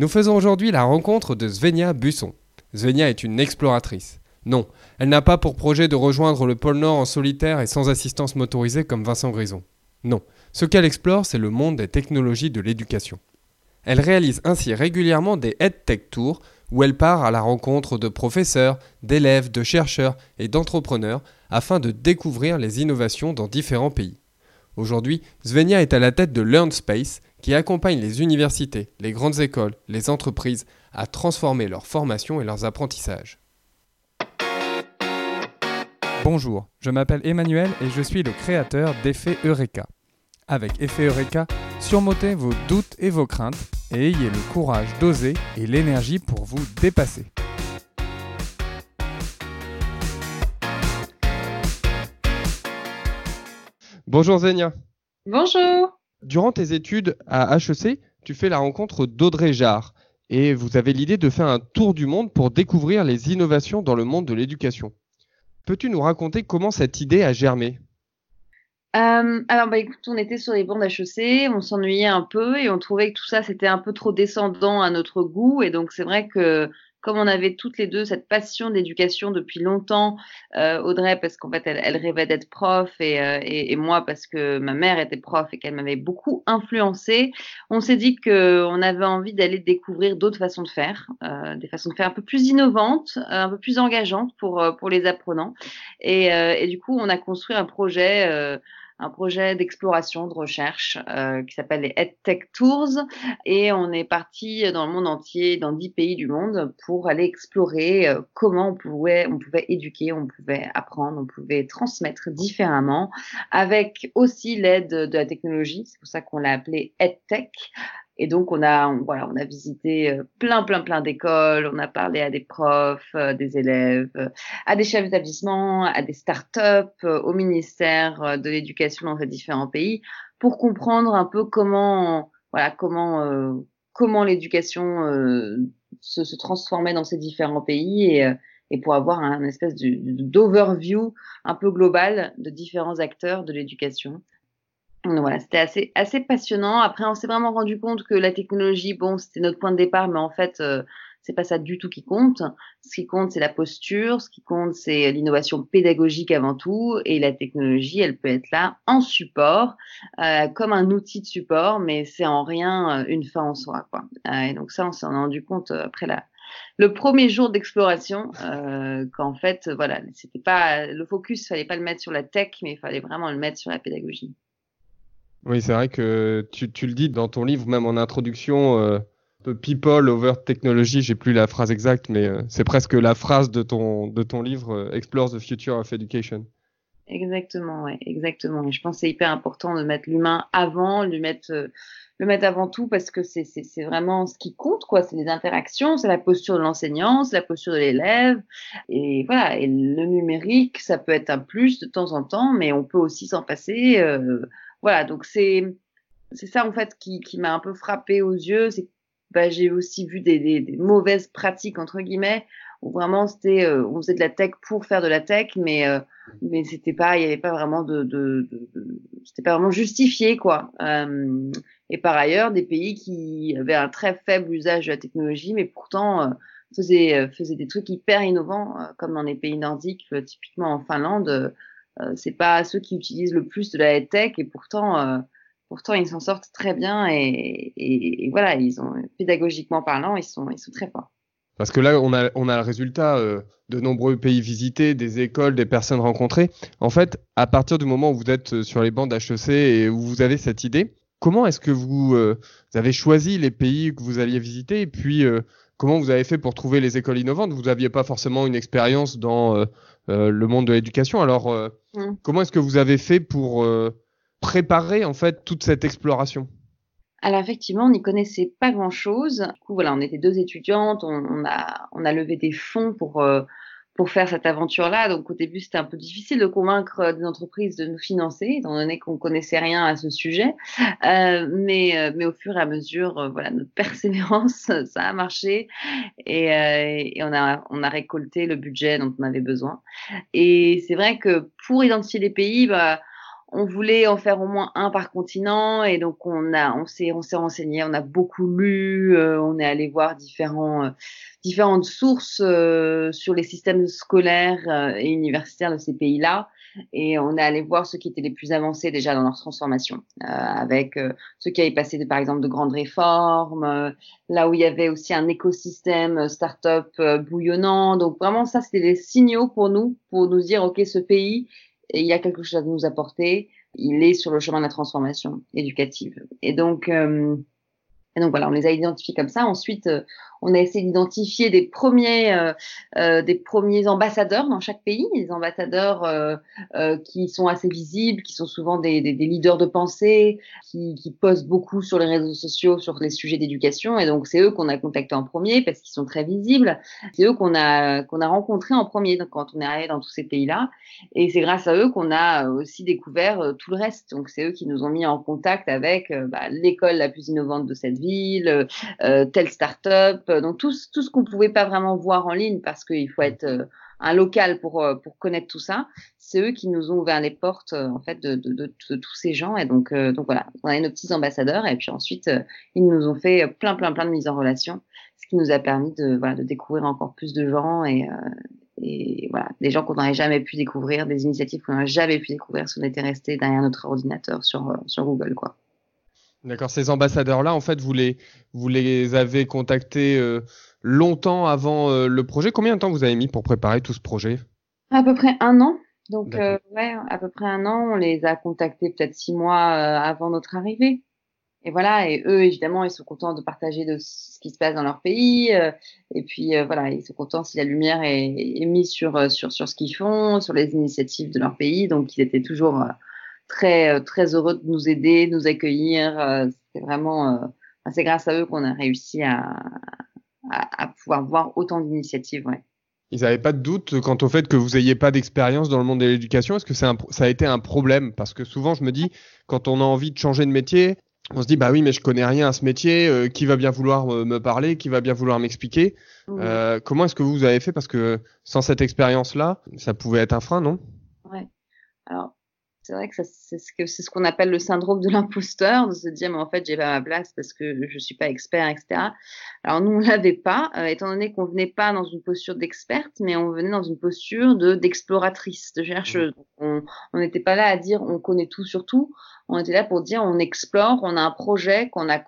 Nous faisons aujourd'hui la rencontre de Svenia Busson. Svenia est une exploratrice. Non, elle n'a pas pour projet de rejoindre le pôle Nord en solitaire et sans assistance motorisée comme Vincent Grison. Non, ce qu'elle explore, c'est le monde des technologies de l'éducation. Elle réalise ainsi régulièrement des EdTech Tours où elle part à la rencontre de professeurs, d'élèves, de chercheurs et d'entrepreneurs afin de découvrir les innovations dans différents pays. Aujourd'hui, Svenia est à la tête de LearnSpace qui accompagne les universités, les grandes écoles, les entreprises à transformer leur formation et leurs apprentissages. Bonjour, je m'appelle Emmanuel et je suis le créateur d'Effet Eureka. Avec Effet Eureka, surmontez vos doutes et vos craintes et ayez le courage d'oser et l'énergie pour vous dépasser. Bonjour Zenia. Bonjour. Durant tes études à HEC, tu fais la rencontre d'Audrey Jarre et vous avez l'idée de faire un tour du monde pour découvrir les innovations dans le monde de l'éducation. Peux-tu nous raconter comment cette idée a germé? Euh, alors, bah, écoute, on était sur les bancs d'HEC, on s'ennuyait un peu et on trouvait que tout ça, c'était un peu trop descendant à notre goût. Et donc, c'est vrai que comme on avait toutes les deux cette passion d'éducation depuis longtemps, euh, Audrey parce qu'en fait elle, rêvait d'être prof euh, et, et, moi parce que ma mère était prof et qu'elle m'avait beaucoup influencé, on s'est dit qu'on avait envie d'aller découvrir d'autres façons de faire, euh, des façons de faire un peu plus innovantes, un peu plus engageantes pour, pour les apprenants. Et, et du coup, on a construit un projet un projet d'exploration, de recherche euh, qui s'appelle les EdTech Tours. Et on est parti dans le monde entier, dans dix pays du monde, pour aller explorer euh, comment on pouvait, on pouvait éduquer, on pouvait apprendre, on pouvait transmettre différemment, avec aussi l'aide de la technologie. C'est pour ça qu'on l'a appelé EdTech, et donc, on a, voilà, on a visité euh, plein, plein, plein d'écoles. On a parlé à des profs, euh, des élèves, euh, à des chefs d'établissement, à des startups, au ministère de l'éducation dans ces différents pays pour comprendre un peu comment, voilà, comment, comment l'éducation se, se, transformait dans ces différents pays et, et pour avoir un espèce d'overview un peu global de différents acteurs de l'éducation voilà, c'était assez, assez passionnant. Après, on s'est vraiment rendu compte que la technologie, bon, c'était notre point de départ, mais en fait, euh, c'est pas ça du tout qui compte. Ce qui compte, c'est la posture. Ce qui compte, c'est l'innovation pédagogique avant tout. Et la technologie, elle peut être là en support, euh, comme un outil de support, mais c'est en rien euh, une fin en soi, quoi. Euh, et donc ça, on s'en est rendu compte euh, après la, le premier jour d'exploration, euh, qu'en fait, voilà, c'était pas le focus, fallait pas le mettre sur la tech, mais il fallait vraiment le mettre sur la pédagogie. Oui, c'est vrai que tu, le dis dans ton livre, même en introduction, euh, People over Technology, j'ai plus la phrase exacte, mais euh, c'est presque la phrase de ton, de ton livre euh, Explore the Future of Education. Exactement, ouais, exactement. Et je pense que c'est hyper important de mettre l'humain avant, de mettre, euh, le mettre avant tout parce que c'est, c'est, c'est vraiment ce qui compte, quoi. C'est les interactions, c'est la posture de l'enseignant, c'est la posture de l'élève. Et voilà, et le numérique, ça peut être un plus de temps en temps, mais on peut aussi s'en passer. Voilà, donc c'est c'est ça en fait qui, qui m'a un peu frappé aux yeux. C'est bah, j'ai aussi vu des, des, des, mauvaises pratiques entre guillemets où vraiment c'était euh, on faisait de la tech pour faire de la tech, mais euh, mais c'était pas il y avait pas vraiment de, de, de, c'était pas vraiment justifié quoi. Euh, et par ailleurs des pays qui avaient un très faible usage de la technologie, mais pourtant euh, faisaient faisaient des trucs hyper innovants comme dans les pays nordiques, typiquement en Finlande euh, c'est pas ceux qui utilisent le plus de la tech et pourtant euh, pourtant ils s'en sortent très bien et, voilà ils ont pédagogiquement parlant ils sont ils sont très forts. Parce que là on a on a le résultat euh, de nombreux pays visités des écoles des personnes rencontrées. En fait à partir du moment où vous êtes sur les bancs d'HEC et où vous avez cette idée comment est-ce que vous, avez choisi les pays que vous alliez visiter puis comment vous avez fait pour trouver les écoles innovantes? Vous n'aviez pas forcément une expérience dans euh, le monde de l'éducation. Alors, euh, mm. comment est-ce que vous avez fait pour euh, préparer en fait toute cette exploration? Alors effectivement, on n'y connaissait pas grand-chose. Du coup, voilà, on était deux étudiantes, on, on, a, on a levé des fonds pour pour faire cette aventure-là. Donc au début, c'était un peu difficile de convaincre des entreprises de nous financer, étant donné qu'on connaissait rien à ce sujet. Euh, mais, euh, mais au fur et à mesure, euh, voilà, notre persévérance, ça a marché et, euh, et, on, a, on a récolté le budget dont on avait besoin. Et c'est vrai que pour identifier les pays, bah, on voulait en faire au moins un par continent et donc on a on s'est on s'est renseigné, on a beaucoup lu, euh, on est allé voir différents euh, différentes sources euh, sur les systèmes scolaires et universitaires de ces pays-là et on est allé voir ceux qui étaient les plus avancés déjà dans leur transformation avec ceux qui avaient passé par exemple de grandes réformes, là où il y avait aussi un écosystème start-up bouillonnant. Donc vraiment ça c'était des signaux pour nous pour nous dire OK ce pays et il y a quelque chose à nous apporter. Il est sur le chemin de la transformation éducative. Et donc, euh, et donc voilà, on les a identifiés comme ça. Ensuite, euh, on a essayé d'identifier des premiers, euh, euh, des premiers ambassadeurs dans chaque pays, des ambassadeurs euh, euh, qui sont assez visibles, qui sont souvent des, des, des leaders de pensée, qui, qui, postent beaucoup sur les réseaux sociaux sur les sujets d'éducation. Et donc c'est eux qu'on a contactés en premier parce qu'ils sont très visibles. C'est eux qu'on a qu'on a rencontrés en premier quand on est arrivé dans tous ces pays-là. Et c'est grâce à eux qu'on a aussi découvert tout le reste. Donc c'est eux qui nous ont mis en contact avec bah, l'école la plus innovante de cette ville, telle start-up euh, donc tout, ce qu'on pouvait pas vraiment voir en ligne parce qu'il faut être euh, un local pour euh, pour connaître tout ça. C'est eux qui nous ont ouvert les portes en fait de, tous ces gens et donc donc voilà, on a nos petits ambassadeurs et puis ensuite ils nous ont fait plein plein plein de mises en relation, ce qui nous a permis de voilà de découvrir encore plus de gens et et voilà, des gens qu'on n'aurait jamais pu découvrir, des initiatives qu'on n'aurait jamais pu découvrir si on était resté derrière notre ordinateur sur sur Google quoi. D'accord, ces ambassadeurs-là, en fait, vous les, vous les avez contactés euh, longtemps avant euh, le projet. Combien de temps vous avez mis pour préparer tout ce projet? À peu près un an. Donc, euh, ouais, à peu près un an. On les a contactés peut-être six mois avant notre arrivée. Et voilà, et eux, évidemment, ils sont contents de partager de ce qui se passe dans leur pays. et puis, voilà, ils sont contents si la lumière est, est mise sur, sur, sur ce qu'ils font, sur les initiatives de leur pays. Donc, ils étaient toujours très euh, très heureux de nous aider, de nous accueillir. Euh, c'est vraiment, euh, c'est grâce à eux qu'on a réussi à, à, à, pouvoir voir autant d'initiatives. Ouais. Ils n'avaient pas de doute quant au fait que vous n'ayez pas d'expérience dans le monde de l'éducation? Est-ce que c'est un, ça a été un problème? Parce que souvent, je me dis, quand on a envie de changer de métier, on se dit, bah oui, mais je connais rien à ce métier. Euh, qui va bien vouloir me parler Qui va bien vouloir m'expliquer? Mmh. euh, Comment est-ce que vous avez fait? Parce que sans cette expérience-là, ça pouvait être un frein, non? Ouais. Alors, c'est vrai que c'est ce qu'on appelle le syndrome de l'imposteur, de se dire mais en fait j'ai pas ma place parce que je suis pas expert, etc. Alors nous on l'avait pas, euh, étant donné qu'on venait pas dans une posture d'experte, mais on venait dans une posture de d'exploratrice, de chercheuse. Mmh. On n'était pas là à dire on connaît tout sur tout, on était là pour dire on explore, on a un projet qu'on a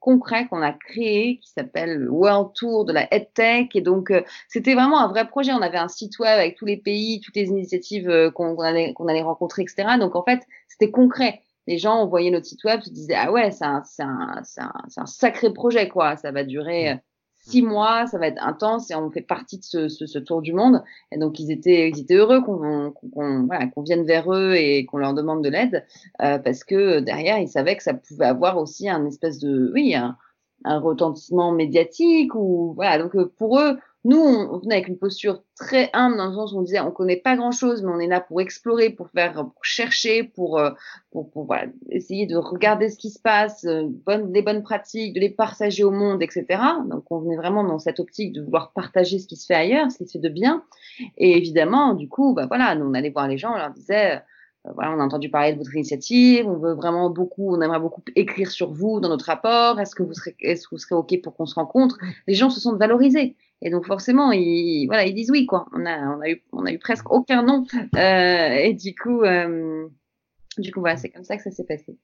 concret qu'on a créé qui s'appelle le World Tour de la EdTech. Et donc, euh, c'était vraiment un vrai projet. On avait un site web avec tous les pays, toutes les initiatives euh, qu'on allait, qu'on allait rencontrer, etc. Donc, en fait, c'était concret. Les gens, on voyait notre site web, se disaient, ah ouais, c'est un, un, un, un, sacré projet, quoi. Ça va durer euh, six mois, ça va être intense et on fait partie de ce, ce, ce tour du monde. Et donc ils étaient, ils étaient heureux qu'on qu'on voilà, qu'on vienne vers eux et qu'on leur demande de l'aide euh, parce que derrière ils savaient que ça pouvait avoir aussi un espèce de, oui, un, un retentissement médiatique ou voilà. Donc euh, pour eux, nous, on, venait avec une posture très humble dans le sens où on disait on connaît pas grand chose, mais on est là pour explorer, pour faire, pour chercher, pour, euh, pour, pour voilà, essayer de regarder ce qui se passe, euh, bonne, des bonnes pratiques, de les partager au monde, etc. Donc, on venait vraiment dans cette optique de vouloir partager ce qui se fait ailleurs, ce qui se fait de bien. Et évidemment, du coup, bah voilà, nous on allait voir les gens, on leur disait euh, voilà, on a entendu parler de votre initiative, on veut vraiment beaucoup, on aimerait beaucoup écrire sur vous dans notre rapport. Est-ce que vous serez, est-ce que vous serez ok pour qu'on se rencontre? Les gens se sentent valorisés et donc forcément, ils, voilà, ils disent oui quoi. On a, on a eu, on a eu presque aucun nom euh, et du coup, euh, du coup voilà, c'est comme ça que ça s'est passé.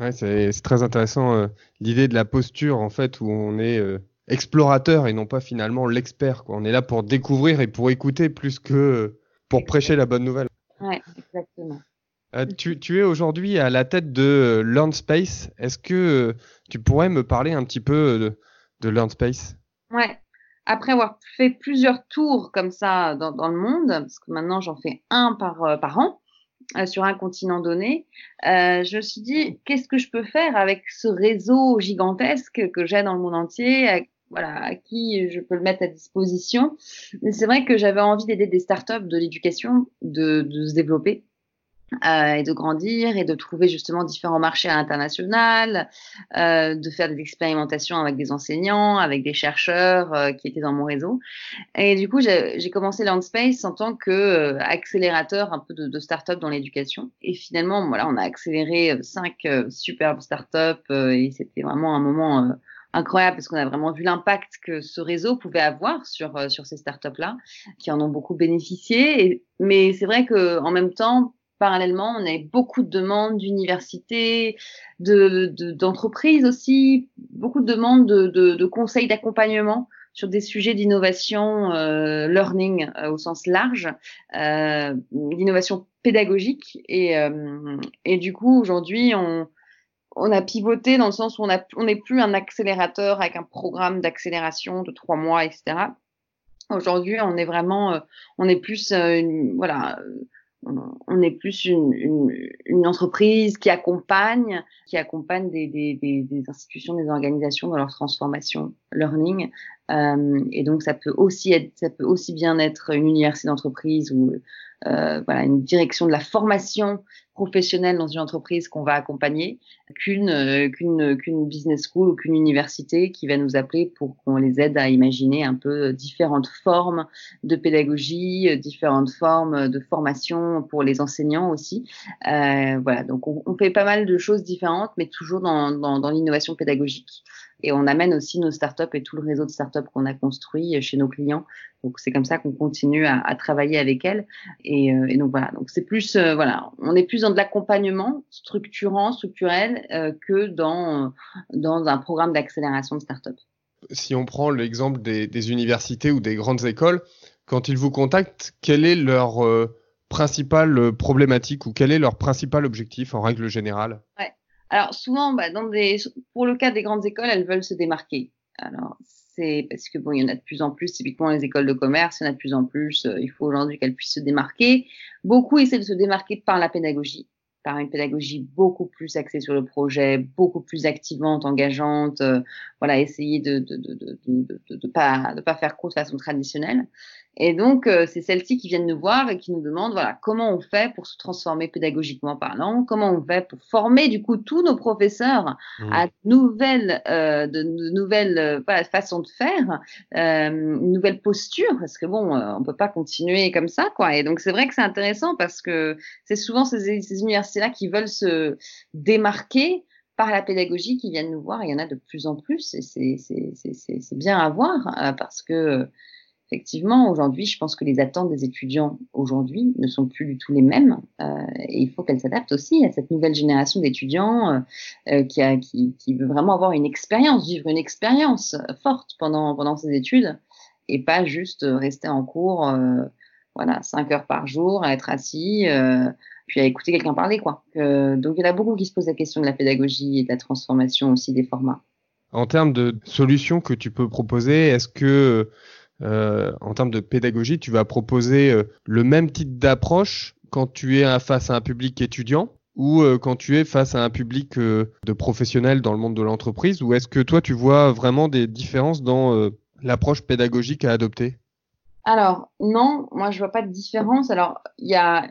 Ouais, c'est très intéressant euh, l'idée de la posture en fait où on est explorateur et non pas finalement l'expert. On est là pour découvrir et pour écouter plus que pour prêcher la bonne nouvelle. Ouais, exactement. Euh, tu, tu, es aujourd'hui à la tête de LearnSpace. Est-ce que tu pourrais me parler un petit peu de, de LearnSpace Ouais. Après avoir fait plusieurs tours comme ça dans, dans le monde, parce que maintenant j'en fais un par, euh, par an euh, sur un continent donné, euh, je me suis dit qu'est-ce que je peux faire avec ce réseau gigantesque que j'ai dans le monde entier, à, voilà, à qui je peux le mettre à disposition? Mais c'est vrai que j'avais envie d'aider des startups de l'éducation de, de se développer euh, et de grandir et de trouver justement différents marchés à l'international, euh, de faire des expérimentations avec des enseignants, avec des chercheurs euh, qui étaient dans mon réseau. Et du coup, j'ai commencé Landspace en tant que euh, accélérateur un peu de, de start-up dans l'éducation. Et finalement, voilà, on a accéléré cinq superbes start-up et c'était vraiment un moment incroyable parce qu'on a vraiment vu l'impact que ce réseau pouvait avoir sur sur ces startups-là, qui en ont beaucoup bénéficié. Mais c'est vrai que en même temps, parallèlement, on avait beaucoup de demandes d'universités, d'entreprises de, aussi, beaucoup de demandes de, de conseils d'accompagnement sur des sujets d'innovation euh, learning euh, au sens large, euh, d'innovation pédagogique. Et, euh, et du coup, aujourd'hui, on, on a pivoté dans le sens où on n'est plus un accélérateur avec un programme d'accélération de trois mois, etc. Aujourd'hui, on est vraiment, euh, on est plus, une, voilà on est plus une, une, une, entreprise qui accompagne, qui accompagne des, des, des, institutions, des organisations dans leur transformation learning. Euh, et donc ça peut aussi être, ça peut aussi bien être une université d'entreprise ou euh, voilà une direction de la formation professionnelle dans une entreprise qu'on va accompagner qu'une euh, qu'une qu'une business school ou qu'une université qui va nous appeler pour qu'on les aide à imaginer un peu différentes formes de pédagogie, différentes formes de formation pour les enseignants aussi. Euh, voilà, donc on, on, fait pas mal de choses différentes, mais toujours dans, dans, dans l'innovation pédagogique. Et on amène aussi nos startups et tout le réseau de startups qu'on a construit chez nos clients. Donc c'est comme ça qu'on continue à, à, travailler avec elles. Et, euh, et donc voilà, donc c'est plus euh, voilà, on est plus dans de l'accompagnement structurant, structurel euh, que dans dans un programme d'accélération de startups. Si on prend l'exemple des, des, universités ou des grandes écoles, quand ils vous contactent, quelle est leur principale problématique ou quel est leur principal objectif en règle générale? Ouais. Alors souvent, bah, des, pour le cas des grandes écoles, elles veulent se démarquer. Alors c'est parce que bon, il y en a de plus en plus. Typiquement les écoles de commerce, il y en a de plus en plus. Euh, il faut aujourd'hui qu'elles puissent se démarquer. Beaucoup essaient de se démarquer par la pédagogie par une pédagogie beaucoup plus axée sur le projet, beaucoup plus activante, engageante, euh, voilà, essayer de de, de, de, de, de, pas de pas faire cours de façon traditionnelle. Et donc, euh, c'est celles-ci qui viennent nous voir et qui nous demandent, voilà, comment on fait pour se transformer pédagogiquement parlant, comment on fait pour former du coup tous nos professeurs mmh. à de nouvelles, euh, de, de nouvelles euh, voilà, façons de faire, euh, une nouvelle posture, parce que bon, euh, on peut pas continuer comme ça, quoi. Et donc, c'est vrai que c'est intéressant parce que c'est souvent ces, ces universités-là qui veulent se démarquer par la pédagogie qui viennent nous voir. Il y en a de plus en plus et c'est bien à voir euh, parce que effectivement, aujourd'hui, je pense que les attentes des étudiants aujourd'hui ne sont plus du tout les mêmes euh, et il faut qu'elles s'adaptent aussi à cette nouvelle génération d'étudiants euh, qui, a, qui, qui, veut vraiment avoir une expérience, vivre une expérience forte pendant, pendant ses études et pas juste rester en cours, euh, voilà, cinq heures par jour, à être assis, puis à écouter quelqu'un parler, quoi. donc il y en a beaucoup qui se posent la question de la pédagogie et de la transformation aussi des formats. En termes de solutions que tu peux proposer, est-ce que euh, en termes de pédagogie, tu vas proposer euh, le même type d'approche quand tu es face à un public étudiant ou euh, quand tu es face à un public euh, de professionnels dans le monde de l'entreprise? Ou est-ce que toi tu vois vraiment des différences dans euh, l'approche pédagogique à adopter? Alors non, moi je vois pas de différence. Alors il y a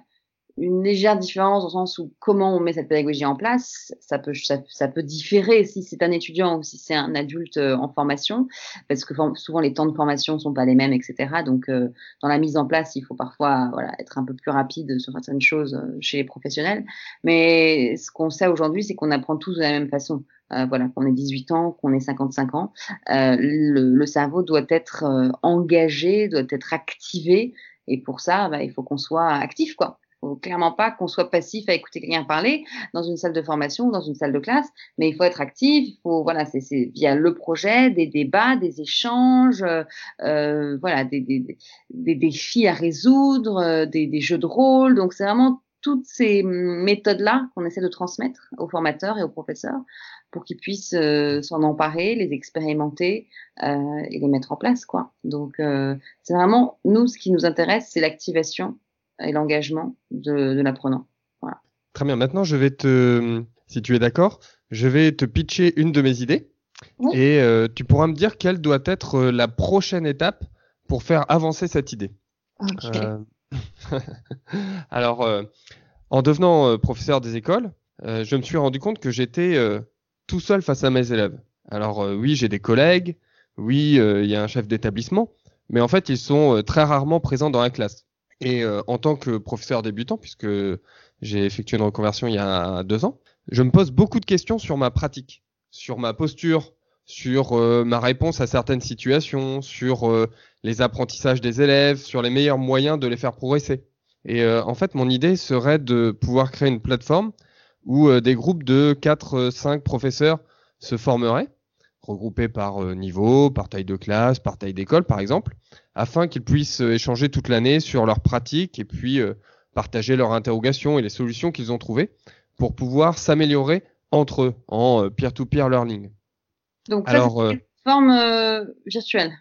une légère différence au sens où comment on met cette pédagogie en place, ça peut ça, ça peut différer si c'est un étudiant ou si c'est un adulte euh, en formation, parce que souvent les temps de formation sont pas les mêmes, etc. Donc euh, dans la mise en place, il faut parfois voilà être un peu plus rapide sur certaines choses euh, chez les professionnels. Mais ce qu'on sait aujourd'hui, c'est qu'on apprend tous de la même façon. Euh, voilà, qu'on ait 18 ans, qu'on ait 55 ans, euh, le, le, cerveau doit être engagé, doit être activé, et pour ça, bah, il faut qu'on soit actif, quoi faut clairement pas qu'on soit passif à écouter quelqu'un parler dans une salle de formation dans une salle de classe, mais il faut être actif. Il faut voilà, c'est via le projet, des débats, des échanges, euh, voilà, des, des, des, défis à résoudre, euh, des, des jeux de rôle. Donc c'est vraiment toutes ces méthodes-là qu'on essaie de transmettre aux formateurs et aux professeurs pour qu'ils puissent euh, s'en emparer, les expérimenter euh, et les mettre en place, quoi. Donc euh, c'est vraiment nous ce qui nous intéresse, c'est l'activation et l'engagement de, de l'apprenant. Voilà. Très bien. Maintenant, je vais te, si tu es d'accord, je vais te pitcher une de mes idées oui. et euh, tu pourras me dire quelle doit être euh, la prochaine étape pour faire avancer cette idée. Okay. Euh... Alors, euh, En devenant professeur des écoles, je me suis rendu compte que j'étais tout seul face à mes élèves. Alors oui, j'ai des collègues, oui, il y a un chef d'établissement, mais en fait, ils sont très rarement présents dans la classe. Et en tant que professeur débutant, puisque j'ai effectué une reconversion il y a deux ans, je me pose beaucoup de questions sur ma pratique, sur ma posture, sur euh, ma réponse à certaines situations, sur euh, les apprentissages des élèves, sur les meilleurs moyens de les faire progresser. Et euh, en fait, mon idée serait de pouvoir créer une plateforme où des groupes de 4-5 professeurs se formeraient, regroupés par niveau, par taille de classe, par taille d'école par exemple, afin qu'ils puissent échanger toute l'année sur leurs pratiques et puis partager leurs interrogations et les solutions qu'ils ont trouvées pour pouvoir s'améliorer entre eux en peer-to-peer learning. Donc, ça, c'est euh, une forme euh, virtuelle.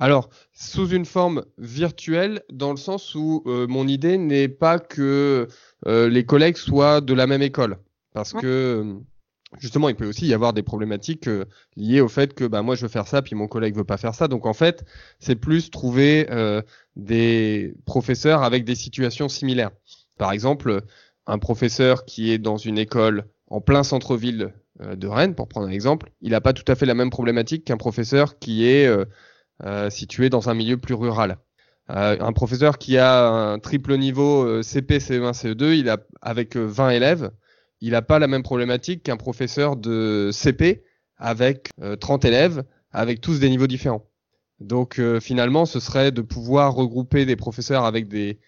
Alors, sous une forme virtuelle, dans le sens où euh, mon idée n'est pas que les collègues soient de la même école. Parce que, justement, il peut aussi y avoir des problématiques liées au fait que bah, moi, je veux faire ça, puis mon collègue veut pas faire ça. Donc, en fait, c'est plus trouver des professeurs avec des situations similaires. Par exemple, un professeur qui est dans une école en plein centre-ville euh, de Rennes, pour prendre un exemple, il n'a pas tout à fait la même problématique qu'un professeur qui est euh, euh, situé dans un milieu plus rural. un professeur qui a un triple niveau CP, CE1, CE2, il a avec 20 élèves, il n'a pas la même problématique qu'un professeur de CP avec 30 élèves, avec tous des niveaux différents. Donc finalement, ce serait de pouvoir regrouper des professeurs avec des,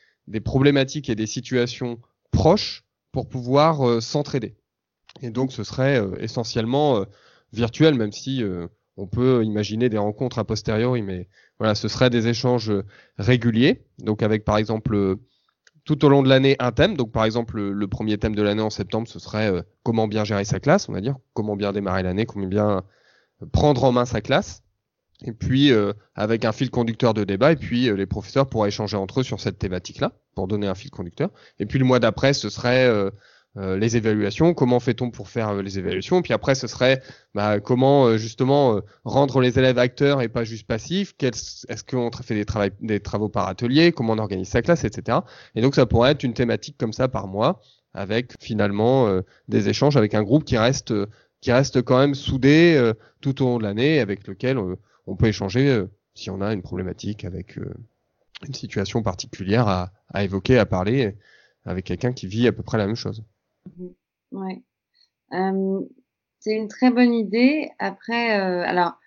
problématiques et des situations proches pour pouvoir s'entraider. Et donc, ce serait euh, essentiellement euh, virtuel, même si euh, on peut imaginer des rencontres a posteriori, mais voilà, ce serait des échanges réguliers. Donc, avec par exemple tout au long de l'année un thème. Donc, par exemple, le, premier thème de l'année en septembre, ce serait comment bien gérer sa classe, on va dire, comment bien démarrer l'année, comment bien prendre en main sa classe. Et puis, avec un fil conducteur de débat, et puis les professeurs pourraient échanger entre eux sur cette thématique-là, pour donner un fil conducteur. Et puis, le mois d'après, ce serait euh, les évaluations, comment fait-on pour faire euh, les évaluations, puis après ce serait bah, comment euh, justement rendre les élèves acteurs et pas juste passifs, est-ce qu'on fait des, des travaux par atelier, comment on organise sa classe, etc. Et donc ça pourrait être une thématique comme ça par mois, avec finalement des échanges avec un groupe qui reste qui reste quand même soudé tout au long de l'année, avec lequel on peut échanger si on a une problématique avec une situation particulière à évoquer, à parler avec quelqu'un qui vit à peu près la même chose. Mhm. Ouais. c'est une très bonne idée. Après, euh, alors,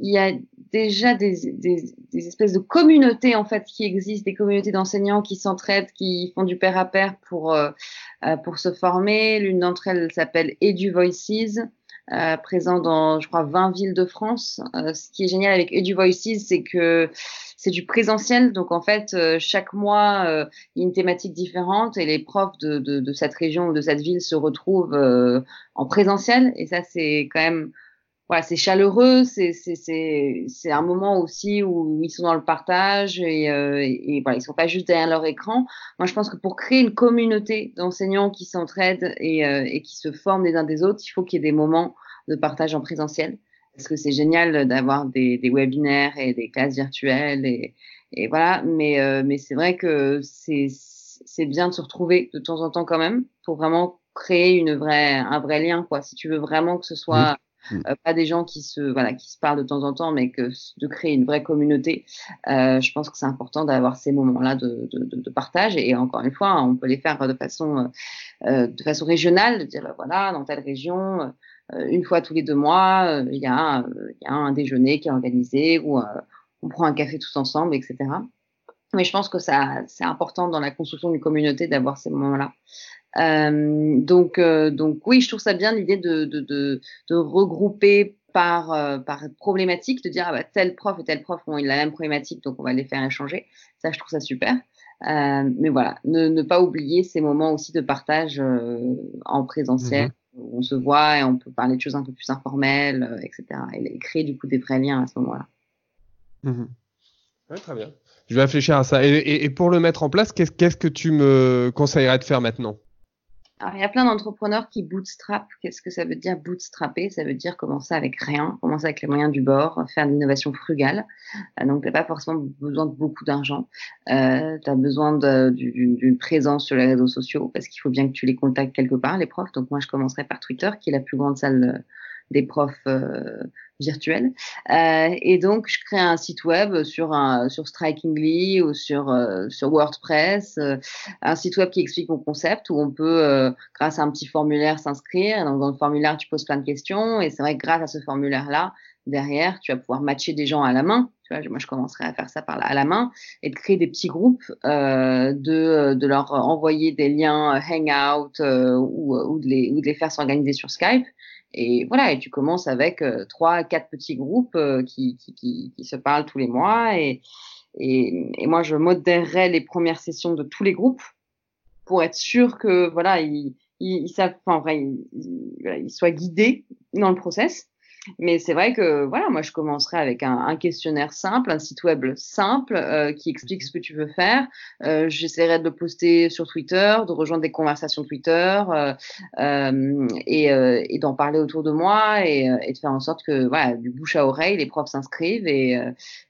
il y a déjà des, des, des, espèces de communautés en fait qui existent, des communautés d'enseignants qui s'entraident, qui font du pair à pair pour euh, euh pour se former. L'une d'entre elles s'appelle Edu Voices, euh, présent dans je crois 20 villes de France. Euh, ce qui est génial avec Edu Voices, c'est que c'est du présentiel. Donc en fait, euh, chaque mois, euh, il une thématique différente et les profs de, de, de cette région ou de cette ville se retrouvent euh, en présentiel. Et ça, c'est quand même voilà, c'est chaleureux, c'est c'est un moment aussi où ils sont dans le partage et, euh, et, voilà, ils sont pas juste derrière leur écran. Moi, je pense que pour créer une communauté d'enseignants qui s'entraident et, et qui se forment les uns des autres, il faut qu'il y ait des moments de partage en présentiel parce que c'est génial d'avoir des, des, webinaires et des classes virtuelles et, et voilà. Mais, euh, mais c'est vrai que c'est bien de se retrouver de temps en temps quand même pour vraiment créer une vraie, un vrai lien, quoi. Si tu veux vraiment que ce soit euh, pas des gens qui se, voilà, qui se parlent de temps en temps, mais de créer une vraie communauté, euh, je pense que c'est important d'avoir ces moments-là de, de, partage. Et encore une fois, on peut les faire de façon, euh, de façon régionale, de dire bah, voilà, dans telle région euh, une fois tous les deux mois, euh, il y, a, y, a un déjeuner qui est organisé ou euh, on prend un café tous ensemble, etc. Mais je pense que ça, c'est important dans la construction d'une communauté d'avoir ces moments-là. Euh, donc, euh, donc oui, je trouve ça bien l'idée de, de, de, de, regrouper par, euh, par problématique, de dire ah bah, tel prof et tel prof ont la même problématique, donc on va les faire échanger. Ça, je trouve ça super. mais voilà, ne, ne, pas oublier ces moments aussi de partage en présentiel. Mm-hmm on se voit et on peut parler de choses un peu plus informelles, etc. Et, créer du coup des vrais liens à ce moment-là. Mhm. très bien. Je vais réfléchir à ça. Et, pour le mettre en place, qu'est-ce que tu me conseillerais de faire maintenant? Alors, il y a plein d'entrepreneurs qui bootstrap. Qu'est-ce que ça veut dire bootstrapper? Ça veut dire commencer avec rien, commencer avec les moyens du bord, faire de l'innovation frugale. Euh, donc, tu pas forcément besoin de beaucoup d'argent. Euh, tu as besoin d'une présence sur les réseaux sociaux parce qu'il faut bien que tu les contactes quelque part, les profs. Donc, moi, je commencerai par Twitter, qui est la plus grande salle des profs euh, virtuels. Euh, et donc, je crée un site web sur, un, sur Strikingly ou sur, euh, sur WordPress, un site web qui explique mon concept où on peut, grâce à un petit formulaire, s'inscrire. Donc, dans le formulaire, tu poses plein de questions. Et c'est vrai que grâce à ce formulaire-là, derrière, tu vas pouvoir matcher des gens à la main. Tu vois, moi, je commencerai à faire ça par à la main et de créer des petits groupes, euh, de, de leur envoyer des liens Hangout euh, ou, ou, de les, ou de les faire s'organiser sur Skype et voilà, et tu commences avec euh, trois, quatre petits groupes euh, qui, qui, qui, qui, se parlent tous les mois. Et, et, et, moi, je modérerai les premières sessions de tous les groupes pour être sûr que voilà, ils, ils, ils savent, enfin, vrai, ils, ils, soient guidés dans le process. Mais c'est vrai que voilà, moi je commencerai avec un, un questionnaire simple, un site web simple euh, qui explique ce que tu veux faire. Euh, J'essaierai de le poster sur Twitter, de rejoindre des conversations Twitter euh, euh et, euh, et d'en parler autour de moi et, et, de faire en sorte que voilà, du bouche à oreille, les profs s'inscrivent et,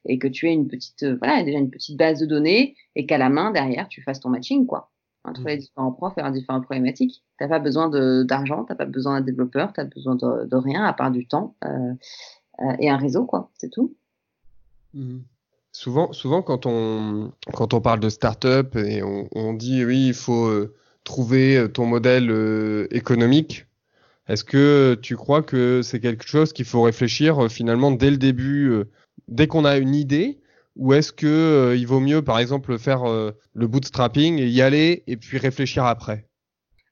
et que tu aies une petite voilà déjà une petite base de données et qu'à la main derrière tu fasses ton matching quoi entre les différents profs et leurs différentes problématiques. Tu n'as pas besoin d'argent, tu n'as pas besoin d'un développeur, tu n'as besoin de, de, rien à part du temps euh, euh, et un réseau, quoi. C'est tout. Mmh. Souvent, souvent quand, on, quand on parle de start-up et on, on dit oui, il faut euh, trouver ton modèle économique, est-ce que tu crois que c'est quelque chose qu'il faut réfléchir finalement dès le début, dès qu'on a une idée ou est-ce que euh, il vaut mieux, par exemple, faire euh, le bootstrapping y aller et puis réfléchir après?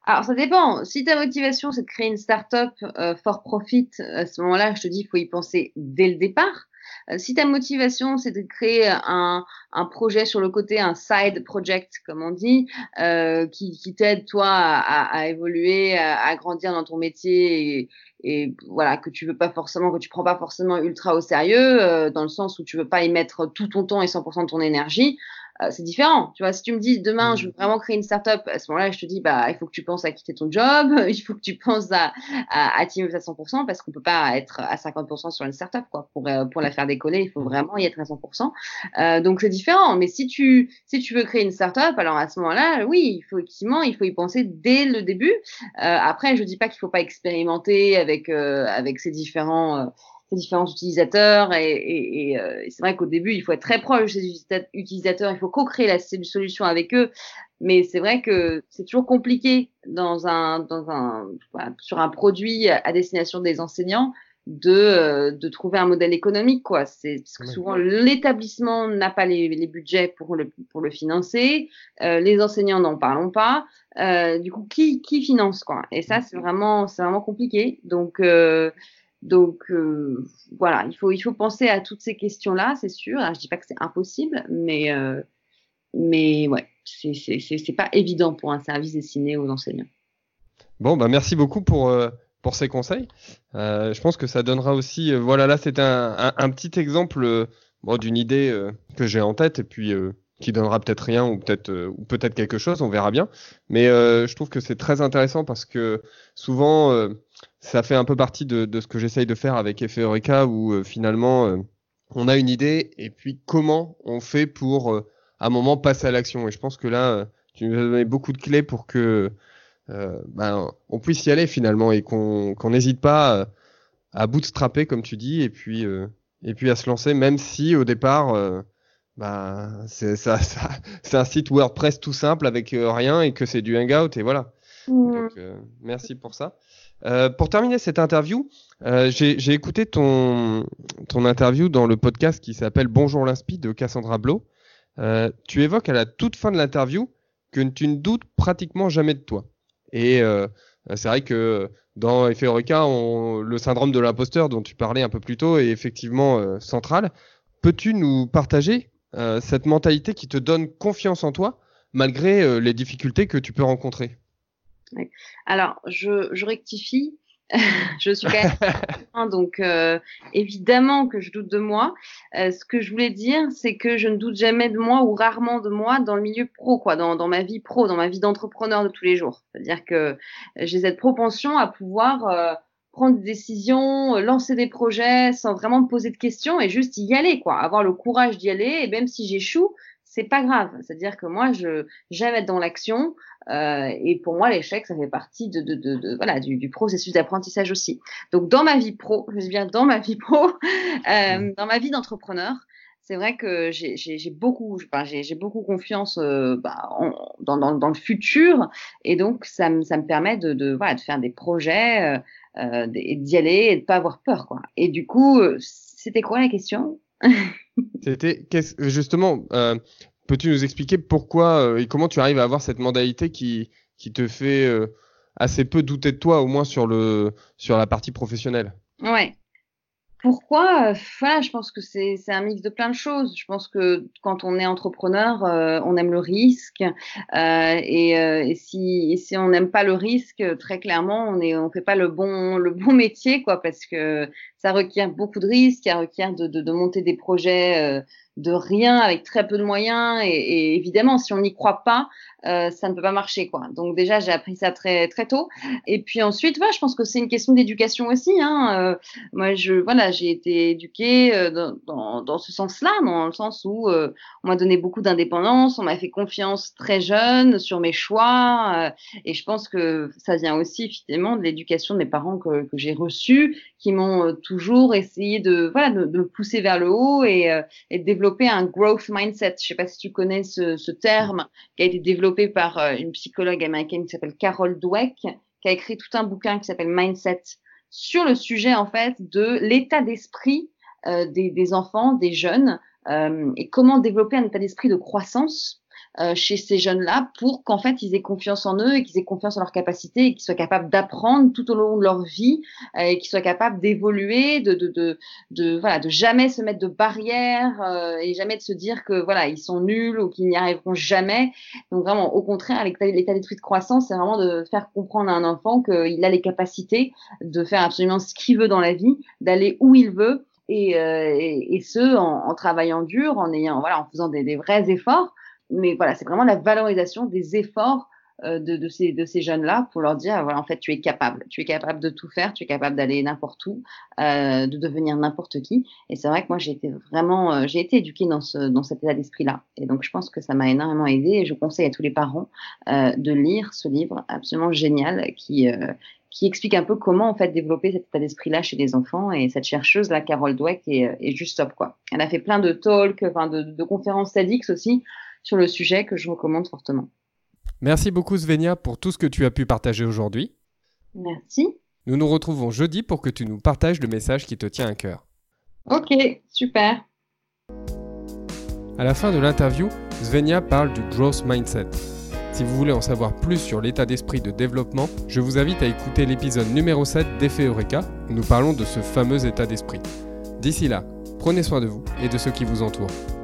Alors, ça dépend. Si ta motivation, c'est de créer une startup euh, for profit, à ce moment-là, je te dis, il faut y penser dès le départ. Euh, si ta motivation, c'est de créer un, un, projet sur le côté, un side project, comme on dit, euh, qui, t'aide, toi, à, évoluer, à, grandir dans ton métier et, et voilà que tu veux pas forcément que tu prends pas forcément ultra au sérieux euh, dans le sens où tu veux pas y mettre tout ton temps et 100% de ton énergie euh, c'est différent. Tu vois si tu me dis demain je veux mmh. vraiment créer une startup à ce moment-là je te dis bah il faut que tu penses à quitter ton job il faut que tu penses à à, à team à 100% parce qu'on peut pas être à 50% sur une startup quoi. Pour euh, pour la faire décoller il faut mmh. vraiment y être à 100% euh, donc c'est différent. Mais si tu si tu veux créer une startup alors à ce moment-là oui il faut effectivement il faut y penser dès le début. Après je dis pas qu'il faut pas expérimenter avec euh, avec ces différents euh, ces différents utilisateurs et, et, et, euh, c'est vrai qu'au début il faut être très proche de ces utilisateurs il faut co-créer la solution avec eux. Mais c'est vrai que c'est toujours compliqué dans un dans un sur un produit à destination des enseignants de, euh, de trouver un modèle économique quoi. C'est parce que souvent l'établissement n'a pas les, les, budgets pour le pour le financer euh, les enseignants n'en parlons pas euh, du coup qui qui finance quoi? Et ça c'est vraiment c'est vraiment compliqué. Donc euh, donc euh, voilà il faut il faut penser à toutes ces questions là c'est sûr je dis pas que c'est impossible mais euh, mais ouais c'est c'est c'est pas évident pour un service destiné aux enseignants bon bah merci beaucoup pour pour ces conseils. Euh, je pense que ça donnera aussi. Euh, voilà, là, c'est un, un, petit exemple euh, bon, d'une idée euh, que j'ai en tête et puis euh, qui donnera peut-être rien ou peut-être ou peut-être quelque chose. On verra bien. Mais je trouve que c'est très intéressant parce que souvent, ça fait un peu partie de, de ce que j'essaye de faire avec Effet Eureka où finalement, on a une idée et puis comment on fait pour à un moment passer à l'action. Et je pense que là, tu nous as donné beaucoup de clés pour que euh, ben, on puisse y aller finalement et qu'on n'hésite pas à bootstrapper comme tu dis et puis euh, et puis à se lancer même si au départ euh, bah, c'est ça, ça un site WordPress tout simple avec euh, rien et que c'est du hangout et voilà. Donc, euh, merci pour ça. Euh, pour terminer cette interview, j'ai écouté ton ton interview dans le podcast qui s'appelle Bonjour l'Inspi de Cassandra Blo. tu évoques à la toute fin de l'interview que tu ne doutes pratiquement jamais de toi. Et euh, c'est vrai que dans Effet Eureka, on, le syndrome de l'imposteur dont tu parlais un peu plus tôt est effectivement euh, central. Peux-tu nous partager euh, cette mentalité qui te donne confiance en toi malgré euh, les difficultés que tu peux rencontrer? Alors, je, je rectifie. je suis quand même donc euh, évidemment que je doute de moi. Euh, ce que je voulais dire, c'est que je ne doute jamais de moi ou rarement de moi dans le milieu pro, quoi, dans, dans ma vie pro, dans ma vie d'entrepreneur de tous les jours. C'est-à-dire que j'ai cette propension à pouvoir euh, prendre des décisions, lancer des projets sans vraiment me poser de questions et juste y aller, quoi, avoir le courage d'y aller. Et même si j'échoue, c'est pas grave. C'est-à-dire que moi, je j'aime être dans l'action. Euh, et pour moi, l'échec, ça fait partie de, de, de, de voilà du, du, processus d'apprentissage aussi. Donc, dans ma vie pro, je dis bien dans ma vie pro, euh, mmh. dans ma vie d'entrepreneur, c'est vrai que j'ai beaucoup, enfin, j'ai beaucoup confiance euh, bah, en, dans, dans, dans, le futur, et donc ça, me, ça me permet de, de, voilà, de faire des projets, euh, euh d'y aller et de pas avoir peur, quoi. Et du coup, euh, c'était quoi la question? C'était justement, euh, peux-tu nous expliquer pourquoi euh, et comment tu arrives à avoir cette mentalité qui, qui te fait euh, assez peu douter de toi, au moins sur, le, sur la partie professionnelle? Ouais. Pourquoi Voilà, je pense que c'est un mix de plein de choses. Je pense que quand on est entrepreneur, on aime le risque, et, et, si, et si on n'aime pas le risque, très clairement, on ne on fait pas le bon le bon métier, quoi, parce que ça requiert beaucoup de risques, ça requiert de, de, de monter des projets de rien avec très peu de moyens et, et évidemment si on n'y croit pas euh, ça ne peut pas marcher quoi donc déjà j'ai appris ça très très tôt et puis ensuite voilà, je pense que c'est une question d'éducation aussi hein. Euh, moi je voilà j'ai été éduquée euh, dans, dans, dans, ce sens là dans le sens où euh, on m'a donné beaucoup d'indépendance on m'a fait confiance très jeune sur mes choix et je pense que ça vient aussi effectivement de l'éducation de mes parents que, que j'ai reçue qui m'ont toujours essayé de voilà de, de, pousser vers le haut et, et de développer un growth mindset. Je sais pas si tu connais ce, terme qui a été développé par euh, une psychologue américaine qui s'appelle Carol Dweck, qui a écrit tout un bouquin qui s'appelle Mindset sur le sujet en fait de l'état d'esprit euh, des, des, enfants, des jeunes euh, et comment développer un état d'esprit de croissance euh, chez ces jeunes-là pour qu'en fait ils aient confiance en eux et qu'ils aient confiance en leurs capacités et qu'ils soient capables d'apprendre tout au long de leur vie euh, et qu'ils soient capables d'évoluer, de, de, de, de, voilà, de jamais se mettre de barrières euh, et jamais de se dire que voilà ils sont nuls ou qu'ils n'y arriveront jamais. Donc vraiment au contraire l'état d'esprit de croissance c'est vraiment de faire comprendre à un enfant qu'il a les capacités de faire absolument ce qu'il veut dans la vie, d'aller où il veut et, et, et, ce en, travaillant dur, en ayant voilà, en faisant des vrais efforts mais voilà, c'est vraiment la valorisation des efforts euh, de, de, ces, de ces jeunes-là pour leur dire, voilà, en fait, tu es capable, tu es capable de tout faire, tu es capable d'aller n'importe où, euh, de devenir n'importe qui. Et c'est vrai que moi, j'ai été vraiment, euh, j'ai été éduquée dans, ce, dans cet état d'esprit-là. Et donc, je pense que ça m'a énormément aidé et je conseille à tous les parents euh, de lire ce livre absolument génial qui, euh, qui explique un peu comment en fait développer cet état d'esprit-là chez les enfants. Et cette chercheuse là, Carole Dweck, est, est juste top quoi. Elle a fait plein de talks, enfin de, de conférences TEDx aussi sur le sujet que je recommande fortement. Merci beaucoup Svenia pour tout ce que tu as pu partager aujourd'hui. Merci. Nous nous retrouvons jeudi pour que tu nous partages le message qui te tient à cœur. Ok, super. À la fin de l'interview, Svenia parle du growth mindset. Si vous voulez en savoir plus sur l'état d'esprit de développement, je vous invite à écouter l'épisode numéro 7 d'Effet Eureka où nous parlons de ce fameux état d'esprit. D'ici là, prenez soin de vous et de ceux qui vous entourent.